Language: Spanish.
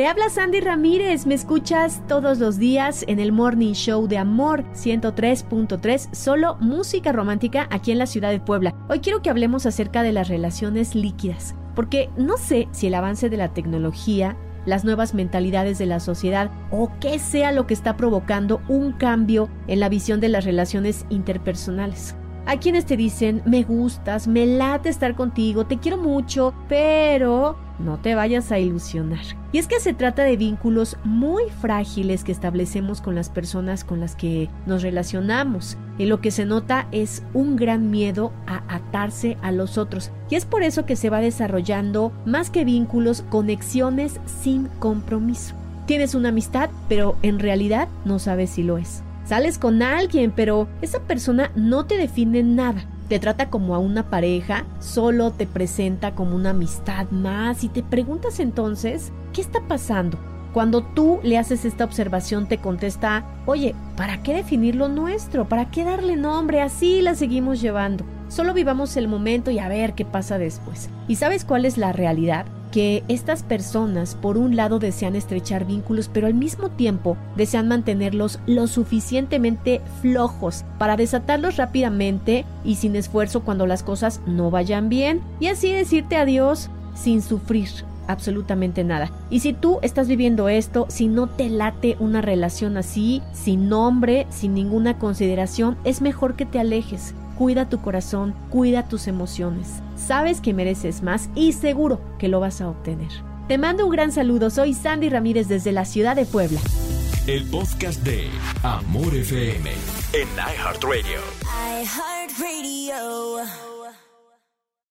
Te habla Sandy Ramírez, me escuchas todos los días en el Morning Show de Amor 103.3, solo música romántica aquí en la ciudad de Puebla. Hoy quiero que hablemos acerca de las relaciones líquidas, porque no sé si el avance de la tecnología, las nuevas mentalidades de la sociedad o qué sea lo que está provocando un cambio en la visión de las relaciones interpersonales. Hay quienes te dicen, me gustas, me late estar contigo, te quiero mucho, pero no te vayas a ilusionar. Y es que se trata de vínculos muy frágiles que establecemos con las personas con las que nos relacionamos. Y lo que se nota es un gran miedo a atarse a los otros. Y es por eso que se va desarrollando más que vínculos, conexiones sin compromiso. Tienes una amistad, pero en realidad no sabes si lo es. Sales con alguien, pero esa persona no te define nada te trata como a una pareja, solo te presenta como una amistad más y te preguntas entonces, ¿qué está pasando? Cuando tú le haces esta observación te contesta, oye, ¿para qué definir lo nuestro? ¿Para qué darle nombre? Así la seguimos llevando. Solo vivamos el momento y a ver qué pasa después. ¿Y sabes cuál es la realidad? Que estas personas por un lado desean estrechar vínculos, pero al mismo tiempo desean mantenerlos lo suficientemente flojos para desatarlos rápidamente y sin esfuerzo cuando las cosas no vayan bien y así decirte adiós sin sufrir absolutamente nada. Y si tú estás viviendo esto, si no te late una relación así, sin nombre, sin ninguna consideración, es mejor que te alejes cuida tu corazón, cuida tus emociones. Sabes que mereces más y seguro que lo vas a obtener. Te mando un gran saludo, soy Sandy Ramírez desde la ciudad de Puebla. El podcast de Amor FM en iHeartRadio. iHeartRadio.